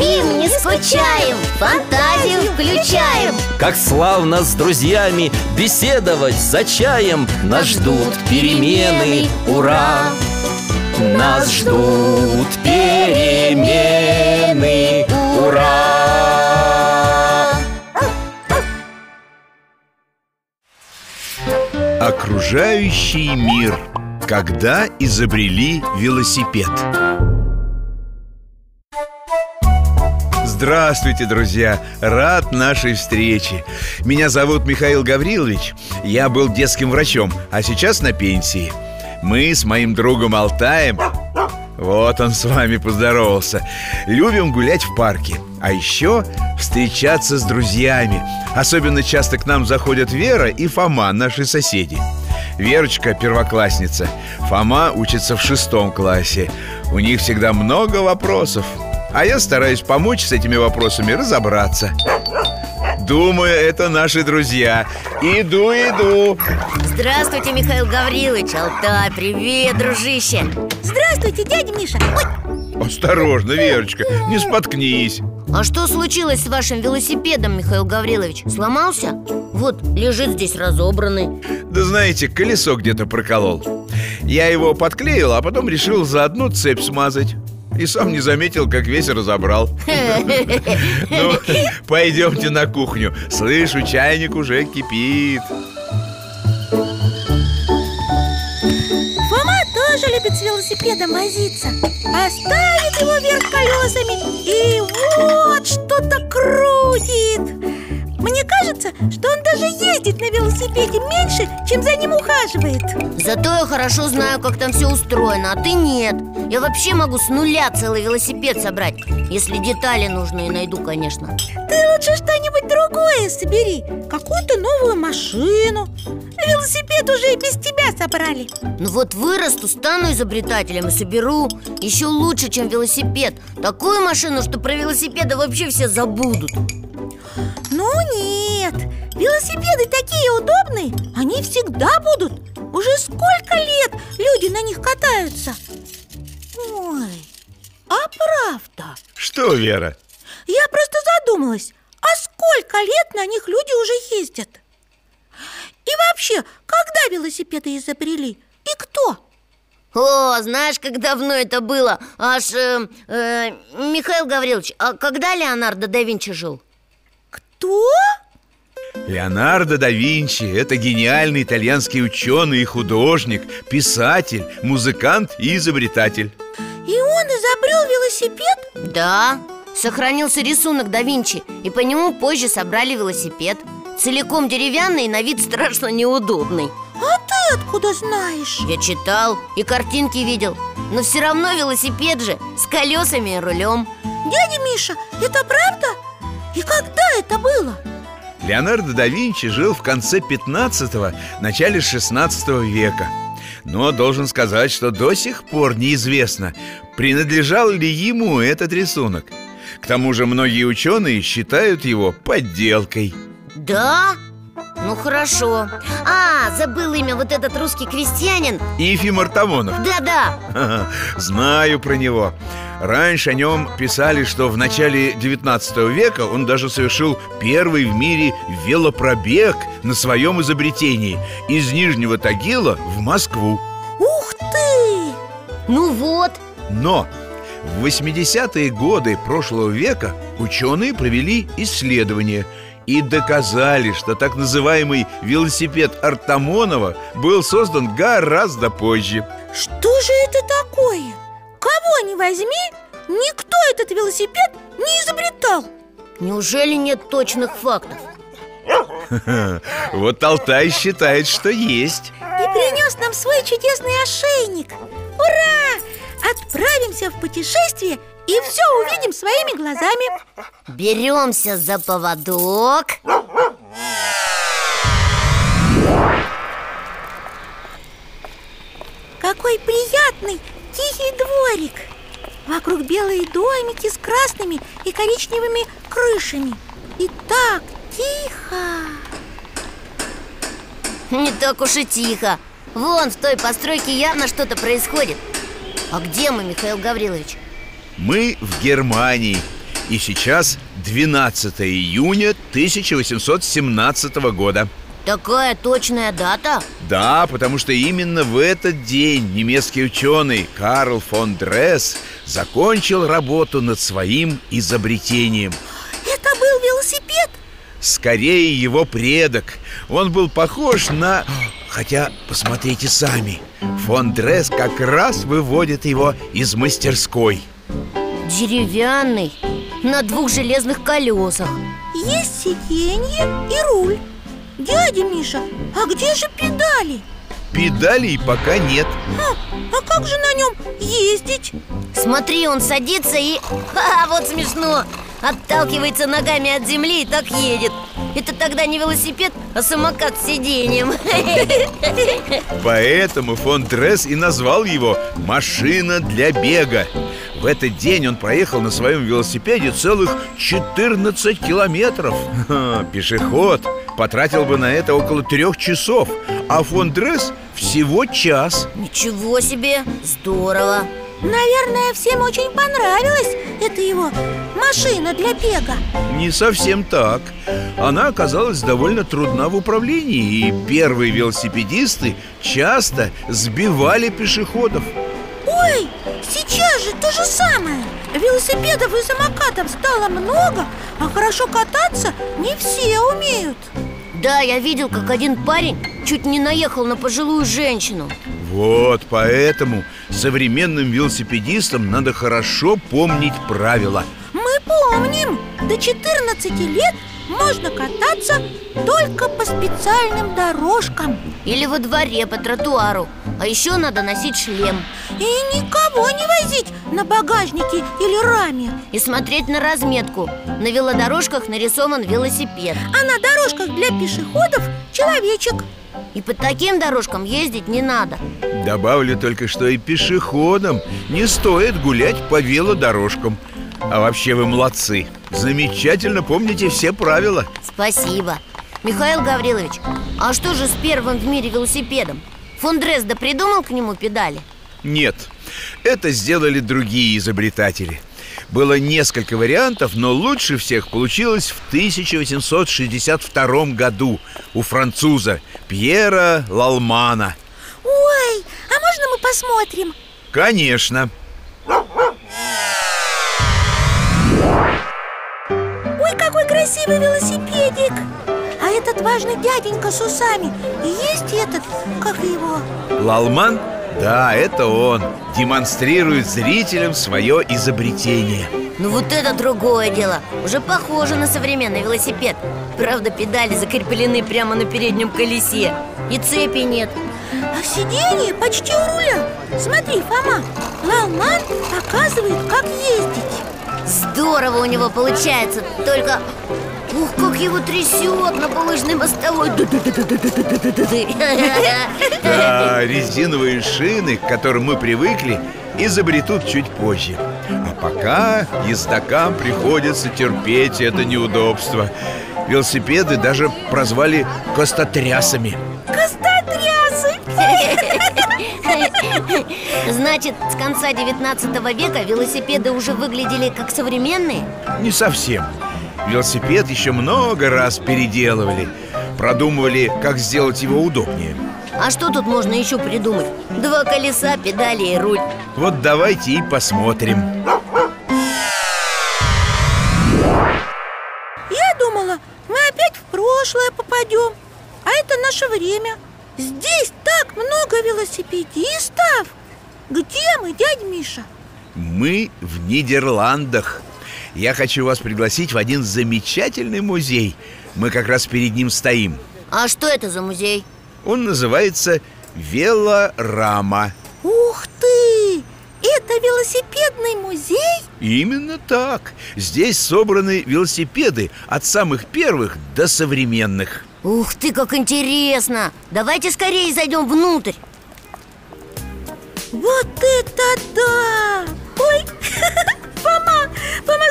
спим, не скучаем, фантазию включаем. Как славно с друзьями беседовать за чаем. Нас ждут перемены, ура! Нас ждут перемены, ура! Окружающий мир. Когда изобрели велосипед Здравствуйте, друзья! Рад нашей встрече. Меня зовут Михаил Гаврилович. Я был детским врачом, а сейчас на пенсии. Мы с моим другом Алтаем. Вот он с вами поздоровался. Любим гулять в парке А еще встречаться с друзьями. Особенно часто к нам заходят Вера и Фома, наши соседи. Верочка первоклассница Фома учится в шестом классе. У них всегда много вопросов А я стараюсь помочь с этими вопросами разобраться. Думаю, это наши друзья. Иду, иду. Здравствуйте, Михаил Гаврилович. Алтай, привет, дружище. Здравствуйте, дядя Миша. Ой, Осторожно, Верочка, не споткнись. А что случилось с вашим велосипедом, Михаил Гаврилович? Сломался? Вот, лежит здесь разобранный. Да знаете, колесо где-то проколол. Я его подклеил, а потом решил за одну цепь смазать И сам не заметил, как весь разобрал. Ну, пойдемте на кухню. Слышу, чайник уже кипит. Фома тоже любит с велосипедом возиться. Поставит его вверх колесами И вот что-то крутит кажется, что он даже ездит на велосипеде меньше, чем за ним ухаживает. Зато я хорошо знаю, как там все устроено, а ты нет. Я вообще могу с нуля целый велосипед собрать Если детали нужные найду, конечно. Ты лучше что-нибудь другое собери Какую-то новую машину. Велосипед уже и без тебя собрали. Ну вот вырасту, стану изобретателем и соберу. Еще лучше, чем велосипед. Такую машину, что про велосипеды вообще все забудут. Ну нет, велосипеды такие удобные Они всегда будут Уже сколько лет люди на них катаются Ой, а правда Что, Вера? Я просто задумалась А сколько лет на них люди уже ездят? И вообще, когда велосипеды изобрели? И кто? О, знаешь, как давно это было Аж, э, э, Михаил Гаврилович, а когда Леонардо да Винчи жил? Кто? Леонардо да Винчи – это гениальный итальянский ученый и художник, писатель, музыкант и изобретатель И он изобрел велосипед? Да, сохранился рисунок да Винчи И по нему позже собрали велосипед Целиком деревянный и на вид страшно неудобный А ты откуда знаешь? Я читал и картинки видел Но все равно велосипед же С колесами и рулем Дядя Миша, это правда? И когда это было? Леонардо да Винчи жил в конце 15-го, начале 16 века. Но должен сказать, что до сих пор неизвестно, принадлежал ли ему этот рисунок. К тому же многие ученые считают его подделкой. Да? Ну хорошо. А, забыл имя вот этот русский крестьянин. Ифим Артамонов Да-да. Знаю про него Раньше о нем писали, что в начале 19 века он даже совершил первый в мире велопробег на своем изобретении Из Нижнего Тагила в Москву Ух ты! Ну вот Но в 80-е годы прошлого века ученые провели исследование и доказали, что так называемый велосипед Артамонова был создан гораздо позже Что же это такое? Кого не возьми, никто этот велосипед не изобретал. Неужели нет точных фактов? Вот Алтай считает, что есть. И принес нам свой чудесный ошейник. Ура! Отправимся в путешествие и все увидим своими глазами. Беремся за поводок. Какой приятный, тихий дворик. Вокруг белые домики с красными и коричневыми крышами. И так тихо. Не так уж и тихо. Вон в той постройке явно что-то происходит. А где мы, Михаил Гаврилович? Мы в Германии. И сейчас 12 июня 1817 года Такая точная дата? Да, потому что именно в этот день немецкий ученый Карл фон Дресс закончил работу над своим изобретением. Это был велосипед? Скорее его предок. Он был похож на... Хотя, посмотрите сами. Фон Дресс как раз выводит его из мастерской. Деревянный На двух железных колесах. Есть сиденье и руль Дядя Миша, а где же педали? Педалей пока нет А, а как же на нем ездить? Смотри, он садится и... Ха, вот смешно Отталкивается ногами от земли и так едет Это тогда не велосипед, а самокат с сиденьем. Поэтому фон Дресс и назвал его «машина для бега» В этот день он проехал на своем велосипеде целых 14 километров. Ха, Пешеход. Потратил бы на это около трех часов. А фон Дресс всего час. Ничего себе, здорово Наверное, всем очень понравилась эта его машина для бега. Не совсем так. Она оказалась довольно трудна в управлении И первые велосипедисты часто сбивали пешеходов. Ой, сейчас же то же самое. Велосипедов и самокатов стало много А хорошо кататься не все умеют. Да, я видел, как один парень чуть не наехал на пожилую женщину Вот поэтому современным велосипедистам надо хорошо помнить правила. Мы помним, до 14 лет можно кататься только по специальным дорожкам. Или во дворе по тротуару. А еще надо носить шлем. И никого не возить на багажнике или раме. И смотреть на разметку. На велодорожках нарисован велосипед. А на дорожках для пешеходов человечек И по таким дорожкам ездить не надо. Добавлю только, что и пешеходам не стоит гулять по велодорожкам. А вообще вы молодцы. Замечательно помните все правила. Спасибо. Михаил Гаврилович, а что же с первым в мире велосипедом? Фон Дрезда придумал к нему педали? Нет, это сделали другие изобретатели Было несколько вариантов, но лучше всех получилось в 1862 году У француза Пьера Лалмана Ой, а можно мы посмотрим? Конечно Ой, какой красивый велосипедик А этот важный дяденька с усами И есть этот, как его? Лалман? Да, это он. Демонстрирует зрителям свое изобретение. Ну вот это другое дело. Уже похоже на современный велосипед. Правда, педали закреплены прямо на переднем колесе. И цепи нет. А сиденье почти у руля. Смотри, Фома, Лалман показывает, как ездить. Здорово у него получается. Только... Ух, как его трясет на булыжной мостовой Да, резиновые шины, к которым мы привыкли, изобретут чуть позже. А пока ездокам приходится терпеть это неудобство. Велосипеды даже прозвали костотрясами Костотрясы! Значит, с конца 19 века велосипеды уже выглядели как современные? Не совсем Велосипед еще много раз переделывали. Продумывали, как сделать его удобнее. А что тут можно еще придумать? Два колеса, педали и руль. Вот давайте и посмотрим. Я думала, мы опять в прошлое попадем. А это наше время. Здесь так много велосипедистов. Где мы, дядя Миша? Мы в Нидерландах Я хочу вас пригласить в один замечательный музей Мы как раз перед ним стоим А что это за музей? Он называется Велорама Ух ты! Это велосипед велосипедный музей? Именно так Здесь собраны велосипеды от самых первых до современных Ух ты, как интересно! Давайте скорее зайдем внутрь Вот это да! Ой,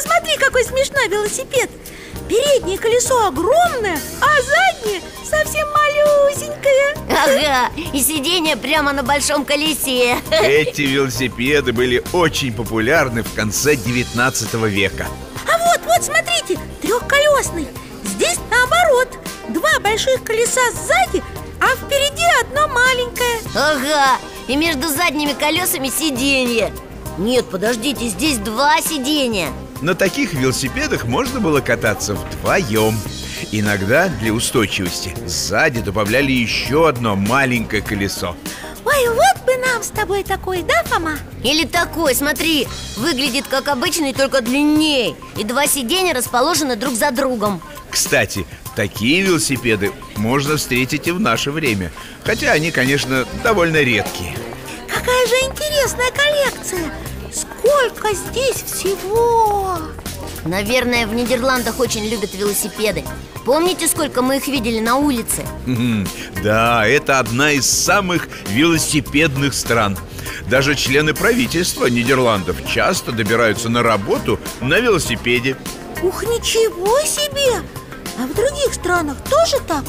смотри, какой смешной велосипед. Переднее колесо огромное, а заднее совсем малюсенькое. Ага, и сиденье прямо на большом колесе. Эти велосипеды были очень популярны в конце 19 века. А вот, вот, смотрите, трехколесный. Здесь наоборот. Два больших колеса сзади, а впереди одно маленькое. Ага, и между задними колесами сиденье. Нет, подождите, здесь два сиденья На таких велосипедах можно было кататься вдвоем. Иногда для устойчивости сзади добавляли еще одно маленькое колесо. Ой, вот бы нам с тобой такой, да, Фома? Или такой, смотри, выглядит как обычный, только длиннее И два сиденья расположены друг за другом. Кстати, такие велосипеды можно встретить и в наше время. Хотя они, конечно, довольно редкие. Какая же интересная коллекция Сколько здесь всего? Наверное, в Нидерландах очень любят велосипеды. Помните, сколько мы их видели на улице? Да, это одна из самых велосипедных стран. Даже члены правительства Нидерландов часто добираются на работу на велосипеде. Ух, ничего себе! А в других странах тоже так?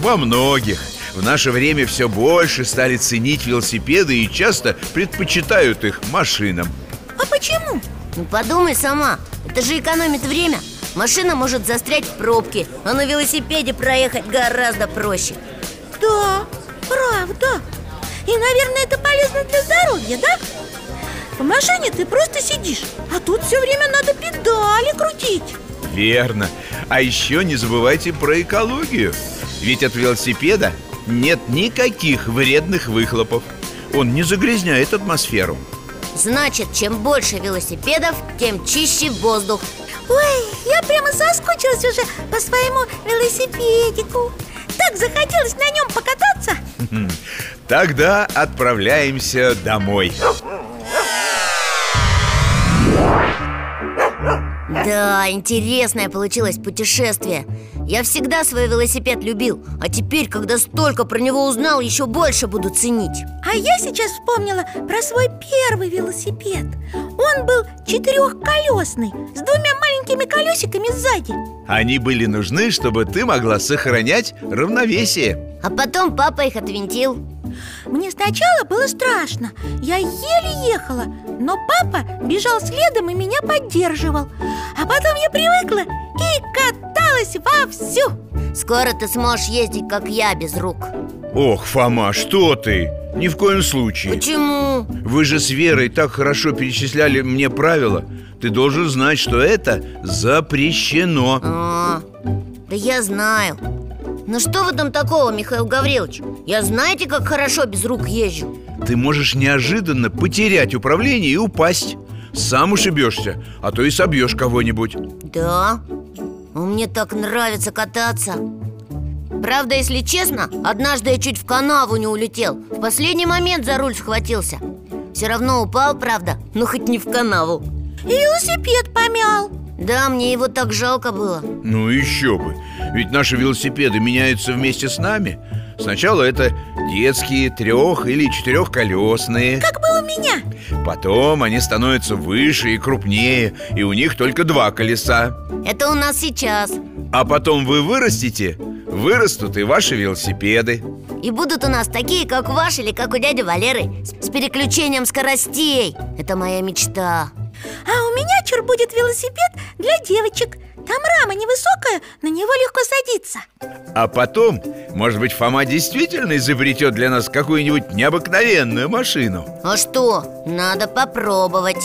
Во многих. В наше время все больше стали ценить велосипеды и часто предпочитают их машинам А почему? Ну подумай сама, это же экономит время. Машина может застрять в пробке, а на велосипеде проехать гораздо проще. Да, правда. И, наверное, это полезно для здоровья, да? В машине ты просто сидишь А тут все время надо педали крутить. Верно. А еще не забывайте про экологию. Ведь от велосипеда нет никаких вредных выхлопов. Он не загрязняет атмосферу Значит, чем больше велосипедов, тем чище воздух. Ой, я прямо соскучилась уже по своему велосипедику. Так захотелось на нем покататься. Тогда отправляемся домой. Да, интересное получилось путешествие Я всегда свой велосипед любил А теперь, когда столько про него узнал, еще больше буду ценить. А я сейчас вспомнила про свой первый велосипед. Он был четырехколесный С двумя маленькими колесиками сзади. Они были нужны, чтобы ты могла сохранять равновесие. А потом папа их отвинтил. Мне сначала было страшно. Я еле ехала Но папа бежал следом и меня поддерживал. А потом я привыкла и каталась вовсю. Скоро ты сможешь ездить, как я, без рук. Ох, Фома, что ты? Ни в коем случае. Почему? Вы же с Верой так хорошо перечисляли мне правила. Ты должен знать, что это запрещено. А, да я знаю. Ну что в этом такого, Михаил Гаврилович? Я знаете, как хорошо без рук езжу. Ты можешь неожиданно потерять управление и упасть. Сам ушибешься, а то и собьешь кого-нибудь. Да? Мне так нравится кататься. Правда, если честно, однажды я чуть в канаву не улетел. В последний момент за руль схватился. Все равно упал, правда, но хоть не в канаву. И велосипед помял. Да, мне его так жалко было. Ну еще бы. Ведь наши велосипеды меняются вместе с нами. Сначала это детские трех- или четырехколесные Как был у меня Потом они становятся выше и крупнее И у них только два колеса. Это у нас сейчас. А потом вы вырастете Вырастут и ваши велосипеды. И будут у нас такие, как ваш или как у дяди Валеры С, с переключением скоростей. Это моя мечта. А у меня чур будет велосипед для девочек Там рама невысокая, на него легко садиться. А потом, может быть, Фома действительно изобретет для нас какую-нибудь необыкновенную машину? А что? Надо попробовать.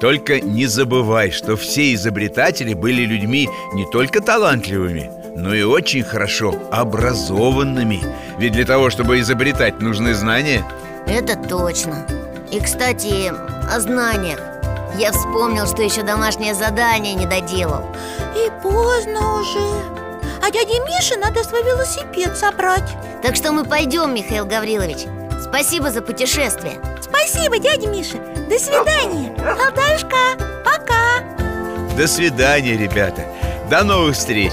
Только не забывай, что все изобретатели были людьми не только талантливыми, но и очень хорошо образованными. Ведь для того, чтобы изобретать, нужны знания. Это точно. И, кстати, о знаниях. Я вспомнил, что еще домашнее задание не доделал И поздно уже. А дяде Мише надо свой велосипед собрать. Так что мы пойдем, Михаил Гаврилович. Спасибо за путешествие. Спасибо, дядя Миша. До свидания, Алтаюшка, пока. До свидания, ребята. До новых встреч